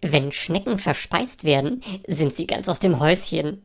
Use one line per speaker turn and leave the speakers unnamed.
Wenn Schnecken verspeist werden, sind sie ganz aus dem Häuschen.